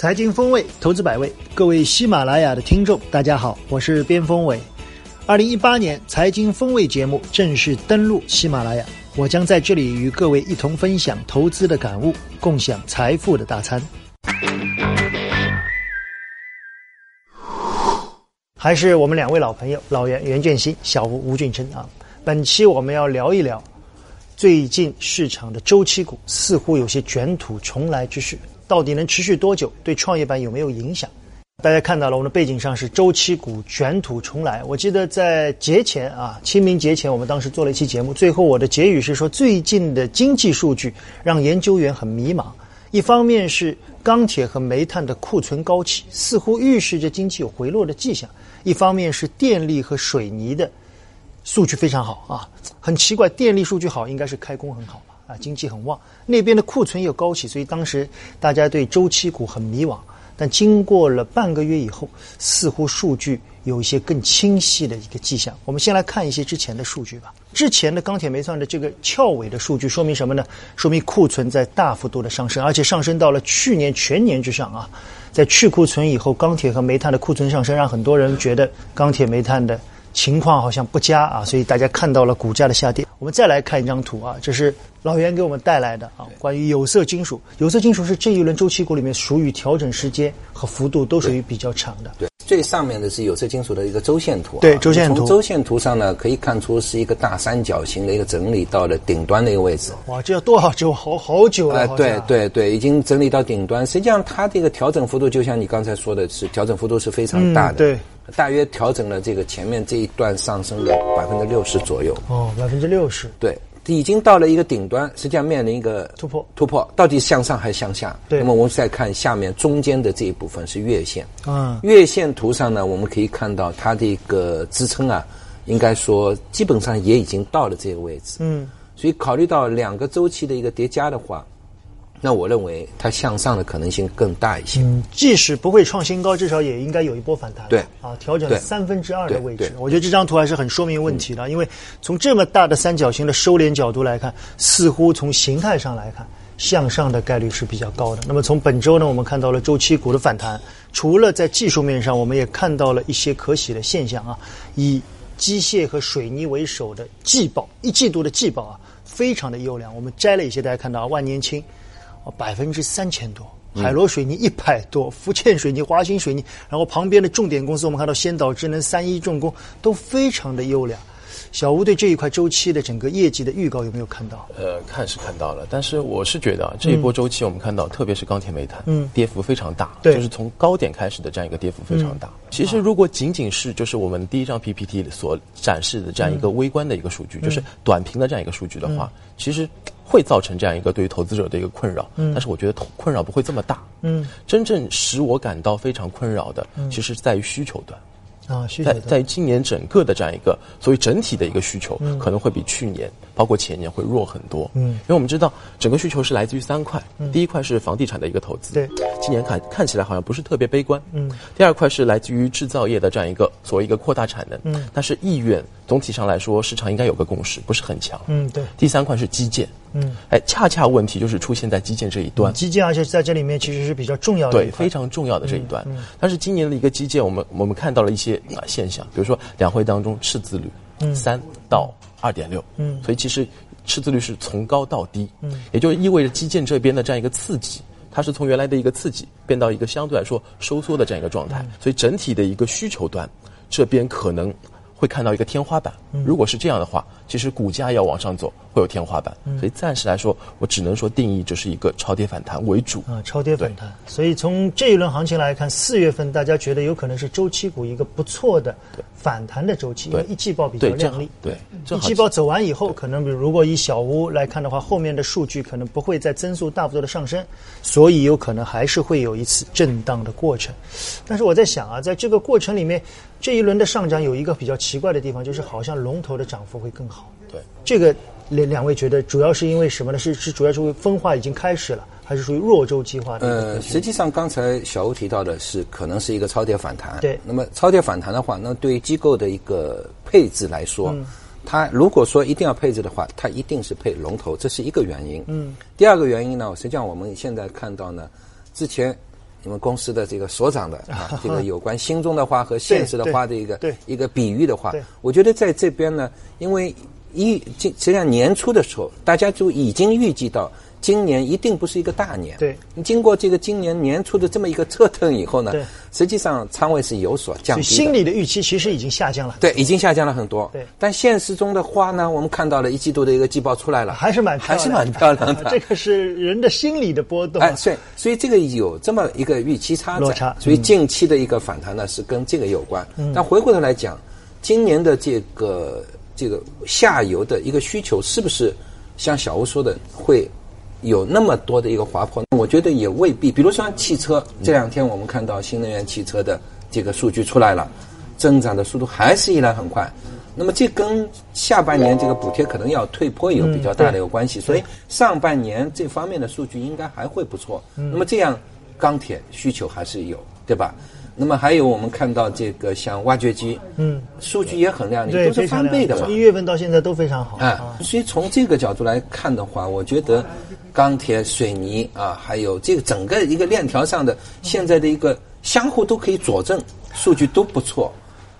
财经风味，投资百味，各位喜马拉雅的听众，大家好，我是边锋伟。二零一八年财经风味节目正式登陆喜马拉雅，我将在这里与各位一同分享投资的感悟，共享财富的大餐。还是我们两位老朋友，老袁袁建新、小吴吴俊琛啊。本期我们要聊一聊最近市场的周期股似乎有些卷土重来之势，到底能持续多久？对创业板有没有影响？大家看到了，我们的背景上是周期股卷土重来。我记得在节前啊，清明节前，我们当时做了一期节目，最后我的结语是说，最近的经济数据让研究员很迷茫。一方面是钢铁和煤炭的库存高企，似乎预示着经济有回落的迹象；一方面是电力和水泥的数据非常好啊，很奇怪，电力数据好应该是开工很好啊，经济很旺，那边的库存又高起，所以当时大家对周期股很迷惘。但经过了半个月以后，似乎数据有一些更清晰的一个迹象。我们先来看一些之前的数据吧。之前的钢铁煤炭的这个翘尾的数据说明什么呢？说明库存在大幅度的上升，而且上升到了去年全年之上啊。在去库存以后，钢铁和煤炭的库存上升，让很多人觉得钢铁煤炭的情况好像不佳啊，所以大家看到了股价的下跌。我们再来看一张图啊，这是老袁给我们带来的啊，关于有色金属。有色金属是这一轮周期股里面属于调整时间和幅度都属于比较长的。对，最上面的是有色金属的一个周线图。对，周线图。从周线图上呢，可以看出是一个大三角形的一个整理到了顶端的一个位置。哇，这要多少久？好好久了。对对对，已经整理到顶端。实际上，它这个调整幅度就像你刚才说的是，调整幅度是非常大的。对。大约调整了这个前面这一段上升的百分之六十左右。哦，百分之六十。对，已经到了一个顶端，实际上面临一个突破。突破到底向上还是向下？对。那么我们再看下面中间的这一部分是月线。嗯。月线图上呢，我们可以看到它的一个支撑啊，应该说基本上也已经到了这个位置。嗯。所以考虑到两个周期的一个叠加的话。那我认为它向上的可能性更大一些。嗯，即使不会创新高，至少也应该有一波反弹。对，啊，调整三分之二的位置。我觉得这张图还是很说明问题的，因为从这么大的三角形的收敛角度来看，似乎从形态上来看，向上的概率是比较高的。那么从本周呢，我们看到了周期股的反弹，除了在技术面上，我们也看到了一些可喜的现象啊。以机械和水泥为首的季报，一季度的季报啊，非常的优良。我们摘了一些，大家看到啊，万年青。哦，百分之三千多，海螺水泥一百多，福建水泥、华兴水泥，然后旁边的重点公司，我们看到先导智能、三一重工都非常的优良。小吴对这一块周期的整个业绩的预告有没有看到？呃，看是看到了，但是我是觉得这一波周期我们看到，特别是钢铁、煤炭，嗯，跌幅非常大，对，就是从高点开始的这样一个跌幅非常大。其实如果仅仅是就是我们第一张 PPT 所展示的这样一个微观的一个数据，就是短平的这样一个数据的话，其实。会造成这样一个对于投资者的一个困扰，但是我觉得困扰不会这么大。嗯，真正使我感到非常困扰的，其实在于需求端。啊，在在今年整个的这样一个所谓整体的一个需求，可能会比去年包括前年会弱很多。嗯，因为我们知道整个需求是来自于三块，第一块是房地产的一个投资，对，今年看看起来好像不是特别悲观。嗯，第二块是来自于制造业的这样一个所谓一个扩大产能，嗯，但是意愿总体上来说市场应该有个共识，不是很强。嗯，对。第三块是基建。嗯，哎，恰恰问题就是出现在基建这一端。基建，而且在这里面其实是比较重要的，对，非常重要的这一端。但是今年的一个基建，我们我们看到了一些啊现象，比如说两会当中赤字率，嗯，三到二点六，嗯，所以其实赤字率是从高到低，嗯，也就意味着基建这边的这样一个刺激，它是从原来的一个刺激变到一个相对来说收缩的这样一个状态，所以整体的一个需求端这边可能会看到一个天花板。如果是这样的话，其实股价要往上走。会有天花板，所以暂时来说，我只能说定义这是一个超跌反弹为主啊，超跌反弹。所以从这一轮行情来看，四月份大家觉得有可能是周期股一个不错的反弹的周期，因为一季报比较靓丽。对，一季报走完以后，可能比如如果以小屋来看的话，后面的数据可能不会再增速大幅度的上升，所以有可能还是会有一次震荡的过程。但是我在想啊，在这个过程里面，这一轮的上涨有一个比较奇怪的地方，就是好像龙头的涨幅会更好。对，这个。两两位觉得主要是因为什么呢？是是主要是因为分化已经开始了，还是属于弱周期化的？呃，实际上刚才小吴提到的是可能是一个超跌反弹。对。那么超跌反弹的话，那对于机构的一个配置来说，它如果说一定要配置的话，它一定是配龙头，这是一个原因。嗯。第二个原因呢，实际上我们现在看到呢，之前你们公司的这个所长的 啊，这个有关心中的话和现实的话的一个一个比喻的话，我觉得在这边呢，因为一今实际上年初的时候，大家就已经预计到今年一定不是一个大年。对，经过这个今年年初的这么一个折腾以后呢对，实际上仓位是有所降低的。心理的预期其实已经下降了，对，已经下降了很多。对但现实中的话呢，我们看到了一季度的一个季报出来了，还是蛮还是蛮漂亮的。这个是人的心理的波动啊。哎，所以所以这个有这么一个预期差在，落差嗯所以近期的一个反弹呢是跟这个有关。但回过头来讲，今年的这个这个下游的一个需求是不是像小吴说的会有那么多的一个滑坡？我觉得也未必。比如说像汽车，这两天我们看到新能源汽车的这个数据出来了，增长的速度还是依然很快。那么这跟下半年这个补贴可能要退坡有比较大的一个关系，所以上半年这方面的数据应该还会不错。那么这样钢铁需求还是有，对吧？那么还有我们看到这个像挖掘机，嗯，数据也很亮丽，都是翻倍的嘛从。一月份到现在都非常好哎啊。，所以从这个角度来看的话，我觉得钢铁、水泥啊，还有这个整个一个链条上的现在的一个相互都可以佐证，数据都不错。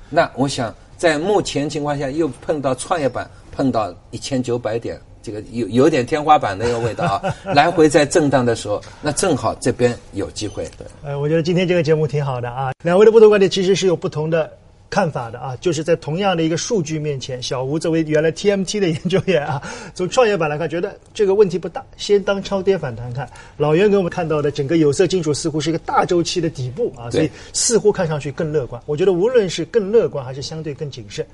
那我想在目前情况下又碰到创业板碰到一千九百点，这个有有点天花板的一个味道啊，来回在震荡的时候，那正好这边有机会。对。呃，我觉得今天这个节目挺好的啊。两位的不同观点其实是有不同的看法的啊，就是在同样的一个数据面前，小吴作为原来 TMT 的研究员啊，从创业板来看，觉得这个问题不大，先当超跌反弹看。老袁给我们看到的整个有色金属似乎是一个大周期的底部啊，所以似乎看上去更乐观。我觉得无论是更乐观还是相对更谨慎，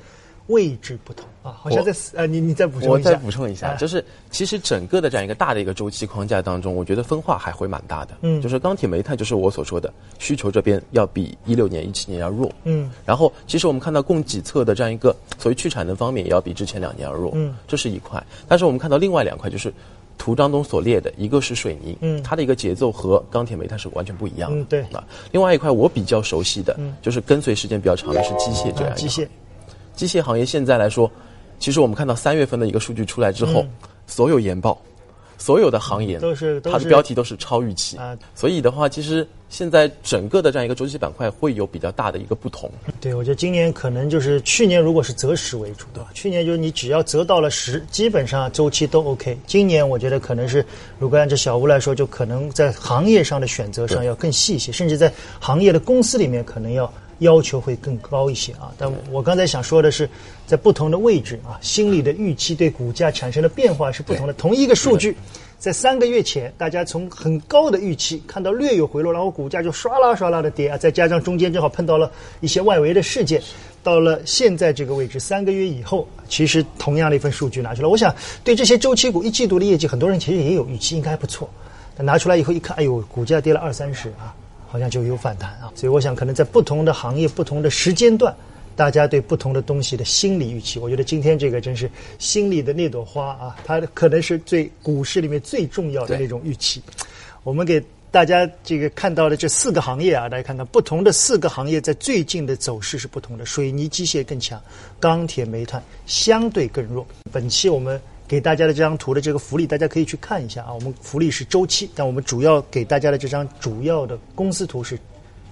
位置不同啊，好像在呃，你你再补充一下，我再补充一下，哎就是其实整个的这样一个大的一个周期框架当中，我觉得分化还会蛮大的。嗯就是钢铁、煤炭，就是我所说的需求这边要比一六年、一七年要弱。嗯，然后其实我们看到供给侧的这样一个所谓去产能方面，也要比之前两年要弱。嗯，这是一块。但是我们看到另外两块，就是图当中所列的，一个是水泥，嗯它的一个节奏和钢铁、煤炭是完全不一样的。嗯对啊，另外一块我比较熟悉的，就是跟随时间比较长的是机械这样一个啊机械，机械行业现在来说，其实我们看到三月份的一个数据出来之后，所有研报，所有的行业都是它的标题都是超预期啊所以的话，其实现在整个的这样一个周期板块会有比较大的一个不同。对，我觉得今年可能就是去年如果是择时为主，对吧？去年就是你只要择到了时，基本上周期都 OK。今年我觉得可能是，如果按照小吴来说，就可能在行业上的选择上要更细一些，甚至在行业的公司里面可能要要求会更高一些啊。但我刚才想说的是，在不同的位置啊，心理的预期对股价产生的变化是不同的。同一个数据。在三个月前，大家从很高的预期看到略有回落，然后股价就唰啦唰啦的跌啊，再加上中间正好碰到了一些外围的事件，到了现在这个位置，三个月以后，其实同样的一份数据拿出来，我想对这些周期股一季度的业绩，很多人其实也有预期，应该还不错。但拿出来以后一看，哎呦，股价跌了二三十啊，好像就有反弹啊。所以我想，可能在不同的行业、不同的时间段。大家对不同的东西的心理预期，我觉得今天这个真是心里的那朵花啊，它可能是最股市里面最重要的那种预期。我们给大家这个看到的这四个行业啊，大家看看不同的四个行业在最近的走势是不同的，水泥、机械更强，钢铁、煤炭相对更弱。本期我们给大家的这张图的这个福利，大家可以去看一下啊。我们福利是周期，但我们主要给大家的这张主要的公司图是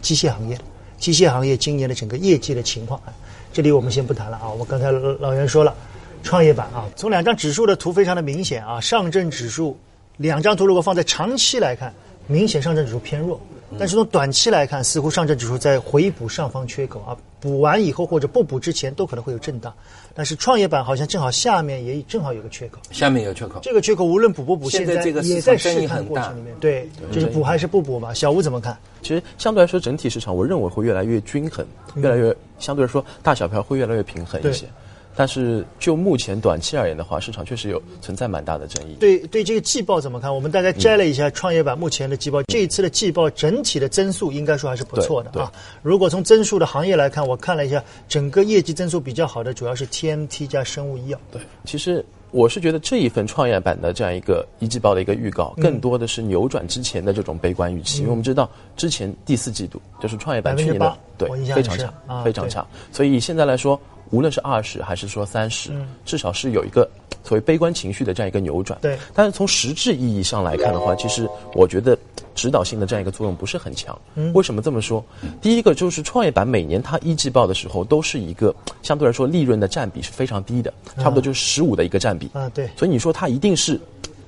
机械行业。机械行业今年的整个业绩的情况，啊这里我们先不谈了啊。我们刚才老袁说了，创业板啊，从两张指数的图非常的明显啊，上证指数两张图如果放在长期来看，明显上证指数偏弱，但是从短期来看，似乎上证指数在回补上方缺口啊，补完以后或者不补之前都可能会有震荡，但是创业板好像正好下面也正好有个缺口。下面有缺口。这个缺口无论补不补，现在这个也在试探过程里面。对，就是补还是不补嘛？小吴怎么看？其实相对来说，整体市场我认为会越来越均衡，越来越相对来说大小票会越来越平衡一些对。但是就目前短期而言的话，市场确实有存在蛮大的争议。对对，这个季报怎么看？我们大概摘了一下创业板目前的季报，这一次的季报整体的增速应该说还是不错的啊。如果从增速的行业来看，我看了一下，整个业绩增速比较好的主要是 TMT 加生物医药。对，其实我是觉得这一份创业板的这样一个一季报的一个预告，更多的是扭转之前的这种悲观预期。因为我们知道之前第四季度就是创业板去年的对非常差，啊非常差。所以现在来说，无论是二十还是说三十、至少是有一个所谓悲观情绪的这样一个扭转。对，但是从实质意义上来看的话，其实我觉得指导性的这样一个作用不是很强。嗯，为什么这么说？第一个就是创业板每年它一季报的时候都是一个相对来说利润的占比是非常低的，差不多就是十五的一个占比。啊，对。所以你说它一定是。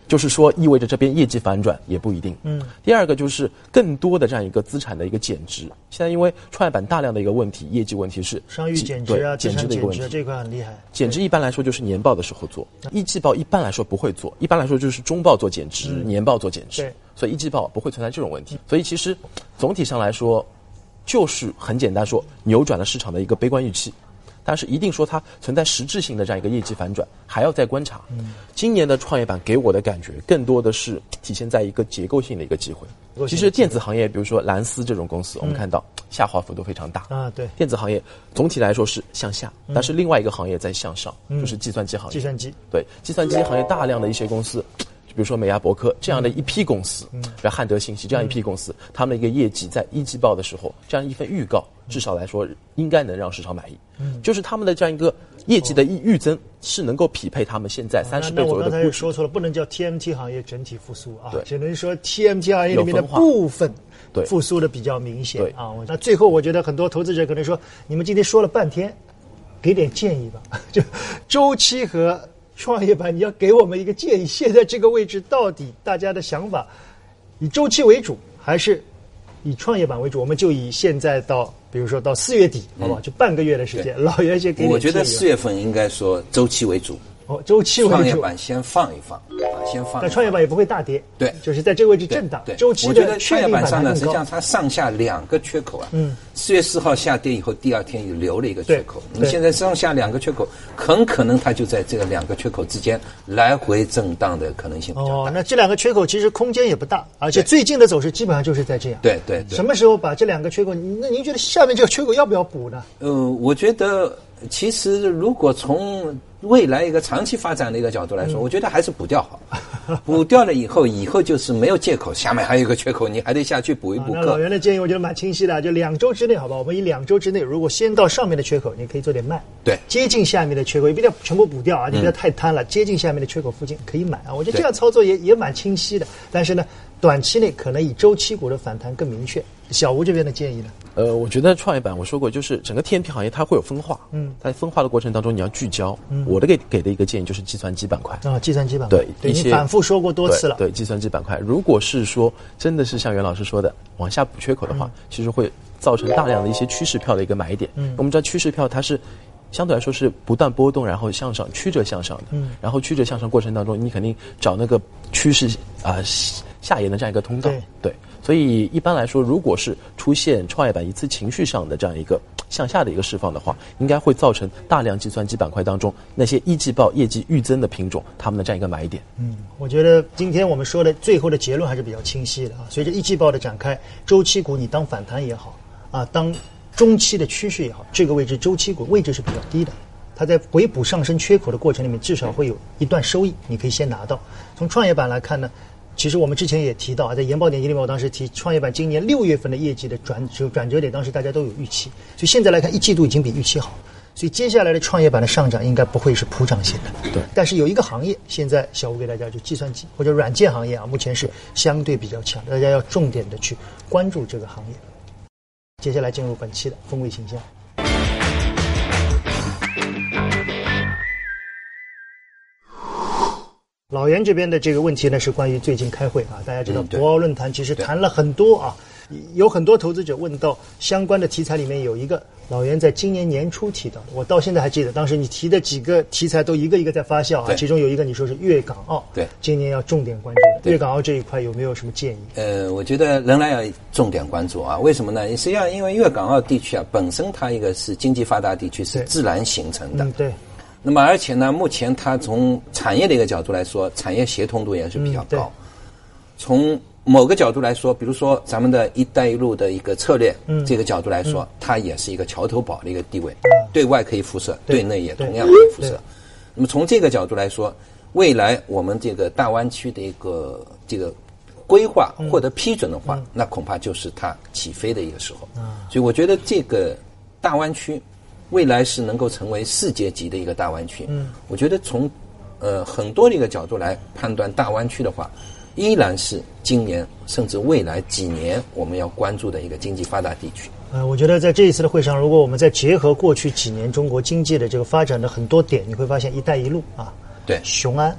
就是说，意味着这边业绩反转也不一定。嗯，第二个就是更多的这样一个资产的一个减值。现在因为创业板大量的一个问题，业绩问题是商誉减值啊，减值的一个问题，这块很厉害。减值一般来说就是年报的时候做，一季报一般来说不会做，一般来说就是中报做减值，年报做减值。对，所以一季报不会存在这种问题。所以其实总体上来说，就是很简单说，扭转了市场的一个悲观预期。但是一定说它存在实质性的这样一个业绩反转，还要再观察。今年的创业板给我的感觉更多的是体现在一个结构性的一个机会。其实电子行业，比如说蓝思这种公司，我们看到下滑幅度非常大。啊，对。电子行业总体来说是向下，但是另外一个行业在向上，就是计算机行业。计算机。对，计算机行业大量的一些公司。比如说美亚博科这样的一批公司，比如汉德信息这样一批公司，他们的一个业绩在一季报的时候，这样一份预告，至少来说应该能让市场满意。就是他们的这样一个业绩的预预增是能够匹配他们现在三十倍左右的。我刚才说错了，不能叫 TMT 行业整体复苏啊，只能说 TMT 行业里面的部分复苏的比较明显啊。那最后我觉得很多投资者可能说，你们今天说了半天，给点建议吧，就周期和。创业板，你要给我们一个建议，现在这个位置到底大家的想法，以周期为主还是以创业板为主？我们就以现在到，比如说到四月底，好不好？就半个月的时间，老袁先给我觉得四月份应该说周期为主。哦，周期。创业板先放一放，啊，先放。但创业板也不会大跌。对，就是在这个位置震荡。对，周期我觉得创业板上呢，实际上它上下两个缺口啊。嗯。四月四号下跌以后，第二天又留了一个缺口。那么现在上下两个缺口，很可能它就在这个两个缺口之间来回震荡的可能性比较大。哦，那这两个缺口其实空间也不大，而且最近的走势基本上就是在这样。对对。什么时候把这两个缺口？那您觉得下面这个缺口要不要补呢？呃，我觉得其实如果从未来一个长期发展的一个角度来说，我觉得还是补掉好。补掉了以后，以后就是没有借口，下面还有一个缺口，你还得下去补一补。那老袁的建议我觉得蛮清晰的，就两周之内，好吧？我们以两周之内，如果先到上面的缺口，你可以做点卖。对，接近下面的缺口，也不要全部补掉啊，你不要太贪了。接近下面的缺口附近可以买啊，我觉得这样操作也也蛮清晰的。但是呢，短期内可能以周期股的反弹更明确。小吴这边的建议呢？呃，我觉得创业板我说过，就是整个 TMT 行业它会有分化。嗯，在分化的过程当中，你要聚焦。嗯，我的给给的一个建议就是计算机板块啊，计算机板块。对，你反复说过多次了。对，计算机板块，如果是说真的是像袁老师说的往下补缺口的话，其实会造成大量的一些趋势票的一个买点。嗯，我们知道趋势票它是相对来说是不断波动，然后向上曲折向上的。嗯，然后曲折向上过程当中，你肯定找那个趋势啊下沿的这样一个通道。对。所以一般来说，如果是出现创业板一次情绪上的这样一个向下的一个释放的话，应该会造成大量计算机板块当中那些一季报业绩预增的品种，他们的这样一个买点。嗯，我觉得今天我们说的最后的结论还是比较清晰的啊。随着一季报的展开，周期股你当反弹也好，啊，当中期的趋势也好，这个位置周期股位置是比较低的，它在回补上升缺口的过程里面，至少会有一段收益，你可以先拿到。从创业板来看呢？其实我们之前也提到啊，在研报点击里面，我当时提创业板今年六月份的业绩的转折转折点，当时大家都有预期，所以现在来看一季度已经比预期好，所以接下来的创业板的上涨应该不会是普涨型的。对。但是有一个行业，现在小吴给大家就计算机或者软件行业啊，目前是相对比较强，大家要重点的去关注这个行业。接下来进入本期的风味形象。老袁这边的这个问题呢，是关于最近开会啊，大家知道博鳌论坛其实谈了很多啊，有很多投资者问到相关的题材里面有一个老袁在今年年初提到的，我到现在还记得，当时你提的几个题材都一个一个在发酵啊，其中有一个你说是粤港澳，对，今年要重点关注的粤港澳这一块有没有什么建议？呃，我觉得仍然要重点关注啊，为什么呢？实际上因为粤港澳地区啊，本身它一个是经济发达地区，是自然形成的，对。那么，而且呢，目前它从产业的一个角度来说，产业协同度也是比较高。从某个角度来说，比如说咱们的一带一路的一个策略，这个角度来说，它也是一个桥头堡的一个地位，对外可以辐射，对内也同样可以辐射。那么从这个角度来说，未来我们这个大湾区的一个这个规划获得批准的话，那恐怕就是它起飞的一个时候。所以，我觉得这个大湾区。未来是能够成为世界级的一个大湾区。嗯，我觉得从呃很多的一个角度来判断大湾区的话，依然是今年甚至未来几年我们要关注的一个经济发达地区。呃，我觉得在这一次的会上，如果我们再结合过去几年中国经济的这个发展的很多点，你会发现“一带一路”啊，对雄安。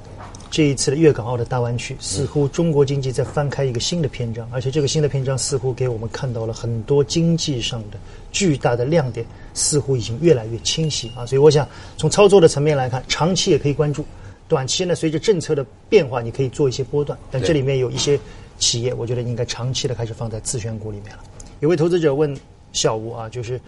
这一次的粤港澳的大湾区，似乎中国经济在翻开一个新的篇章，而且这个新的篇章似乎给我们看到了很多经济上的巨大的亮点，似乎已经越来越清晰啊！所以我想从操作的层面来看，长期也可以关注，短期呢随着政策的变化，你可以做一些波段，但这里面有一些企业，我觉得应该长期的开始放在次选股里面了。有位投资者问小吴啊，就是。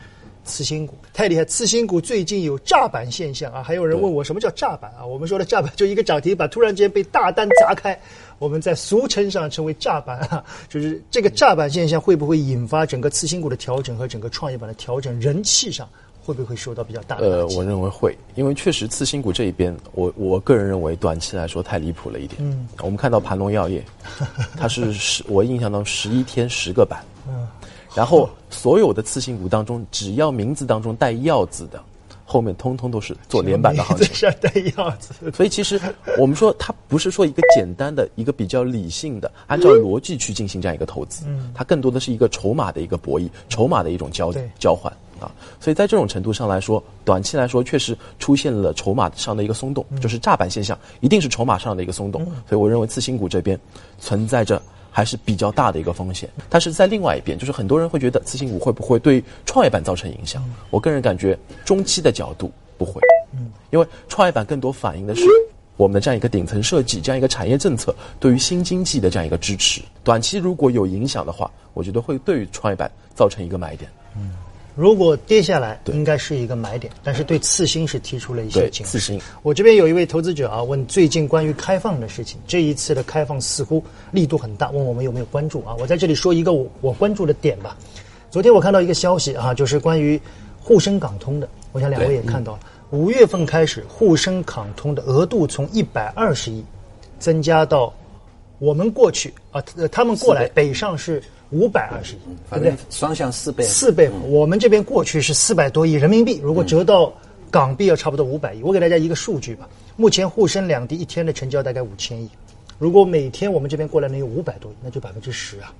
次新股太厉害，次新股最近有炸板现象啊！还有人问我什么叫炸板啊？我们说的炸板就一个涨停板突然间被大单砸开，我们在俗称上称为炸板啊。就是这个炸板现象会不会引发整个次新股的调整和整个创业板的调整？人气上会不会受到比较大的？呃，我认为会，因为确实次新股这一边，我我个人认为短期来说太离谱了一点。嗯，我们看到盘龙药业，它是十，我印象当中十一天十个板。嗯。然后所有的次新股当中，只要名字当中带“药”字的，后面通通都是做连板的行情。是带“药”字。所以其实我们说，它不是说一个简单的一个比较理性的，按照逻辑去进行这样一个投资。嗯。它更多的是一个筹码的一个博弈，筹码的一种交交换啊。所以在这种程度上来说，短期来说确实出现了筹码上的一个松动，就是炸板现象，一定是筹码上的一个松动。所以我认为次新股这边存在着。还是比较大的一个风险，但是在另外一边，就是很多人会觉得次新股会不会对创业板造成影响？我个人感觉，中期的角度不会，嗯，因为创业板更多反映的是我们的这样一个顶层设计，这样一个产业政策对于新经济的这样一个支持。短期如果有影响的话，我觉得会对于创业板造成一个买点，嗯。如果跌下来，应该是一个买点，但是对次新是提出了一些警示。次新，我这边有一位投资者啊，问最近关于开放的事情，这一次的开放似乎力度很大，问我们有没有关注啊？我在这里说一个我我关注的点吧。昨天我看到一个消息啊，就是关于沪深港通的，我想两位也看到了，五月份开始沪深港通的额度从一百二十亿增加到我们过去啊，他们过来北上是。五百二十亿，对不对？双向四倍，四倍。我们这边过去是四百多亿人民币，如果折到港币要差不多五百亿。我给大家一个数据吧，目前沪深两地一天的成交大概五千亿，如果每天我们这边过来能有五百多亿，那就百分之十啊。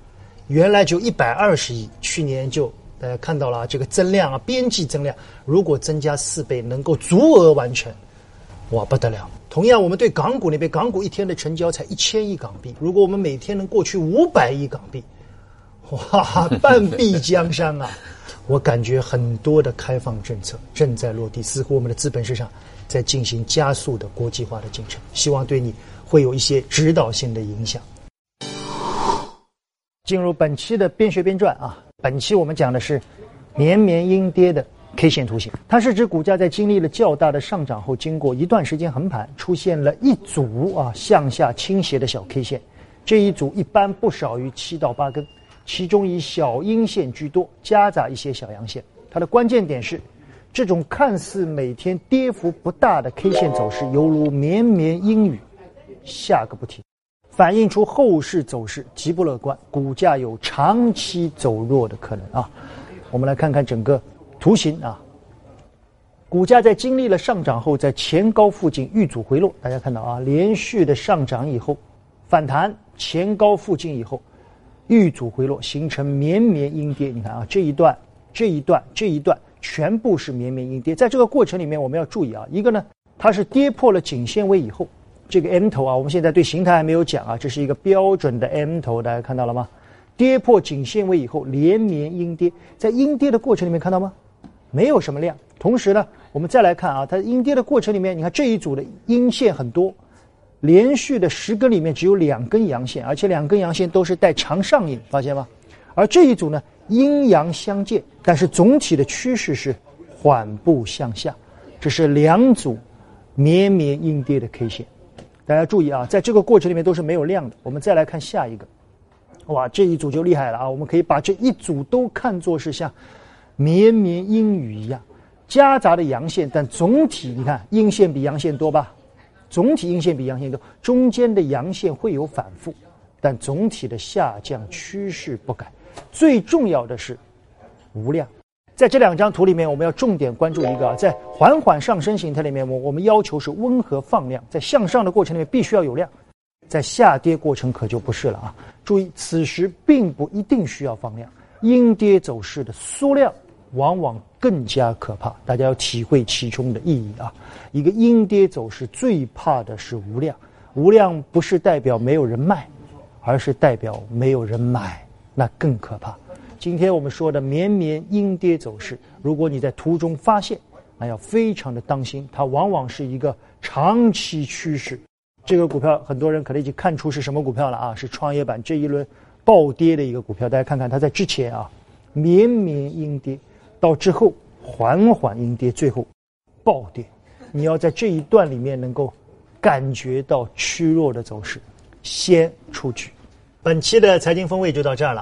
原来就一百二十亿，去年就大家看到了这个增量啊，边际增量，如果增加四倍，能够足额完成，哇不得了。同样，我们对港股那边，港股一天的成交才一千亿港币，如果我们每天能过去五百亿港币。哇，半壁江山啊！我感觉很多的开放政策正在落地，似乎我们的资本市场在进行加速的国际化的进程，希望对你会有一些指导性的影响。进入本期的边学边赚啊，本期我们讲的是绵绵阴跌的 K 线图形，它是指股价在经历了较大的上涨后，经过一段时间横盘，出现了一组啊向下倾斜的小 K 线，这一组一般不少于七到八根。其中以小阴线居多，夹杂一些小阳线。它的关键点是，这种看似每天跌幅不大的 K 线走势，犹如绵绵阴雨，下个不停，反映出后市走势极不乐观，股价有长期走弱的可能啊。我们来看看整个图形啊，股价在经历了上涨后，在前高附近遇阻回落，大家看到啊，连续的上涨以后反弹前高附近以后。遇阻回落，形成绵绵阴跌。你看啊，这一段、这一段、这一段，全部是绵绵阴跌。在这个过程里面，我们要注意啊，一个呢，它是跌破了颈线位以后，这个 M 头啊，我们现在对形态还没有讲啊，这是一个标准的 M 头，大家看到了吗？跌破颈线位以后，连绵阴跌，在阴跌的过程里面看到吗？没有什么量。同时呢，我们再来看啊，它阴跌的过程里面，你看这一组的阴线很多。连续的十根里面只有两根阳线，而且两根阳线都是带长上影，发现吗？而这一组呢，阴阳相间，但是总体的趋势是缓步向下。这是两组绵绵阴跌的 K 线，大家注意啊，在这个过程里面都是没有量的。我们再来看下一个，哇，这一组就厉害了啊！我们可以把这一组都看作是像绵绵阴雨一样夹杂的阳线，但总体你看阴线比阳线多吧？总体阴线比阳线多，中间的阳线会有反复，但总体的下降趋势不改。最重要的是无量，在这两张图里面，我们要重点关注一个，在缓缓上升形态里面，我我们要求是温和放量，在向上的过程里面必须要有量，在下跌过程可就不是了啊！注意，此时并不一定需要放量，阴跌走势的缩量往往更加可怕，大家要体会其中的意义啊！一个阴跌走势最怕的是无量，无量不是代表没有人卖，而是代表没有人买，那更可怕。今天我们说的绵绵阴跌走势，如果你在途中发现，那要非常的当心，它往往是一个长期趋势。这个股票很多人可能已经看出是什么股票了啊，是创业板这一轮暴跌的一个股票。大家看看它在之前啊，绵绵阴跌，到之后缓缓阴跌，最后暴跌。你要在这一段里面能够感觉到趋弱的走势，先出局。本期的财经风味就到这儿了。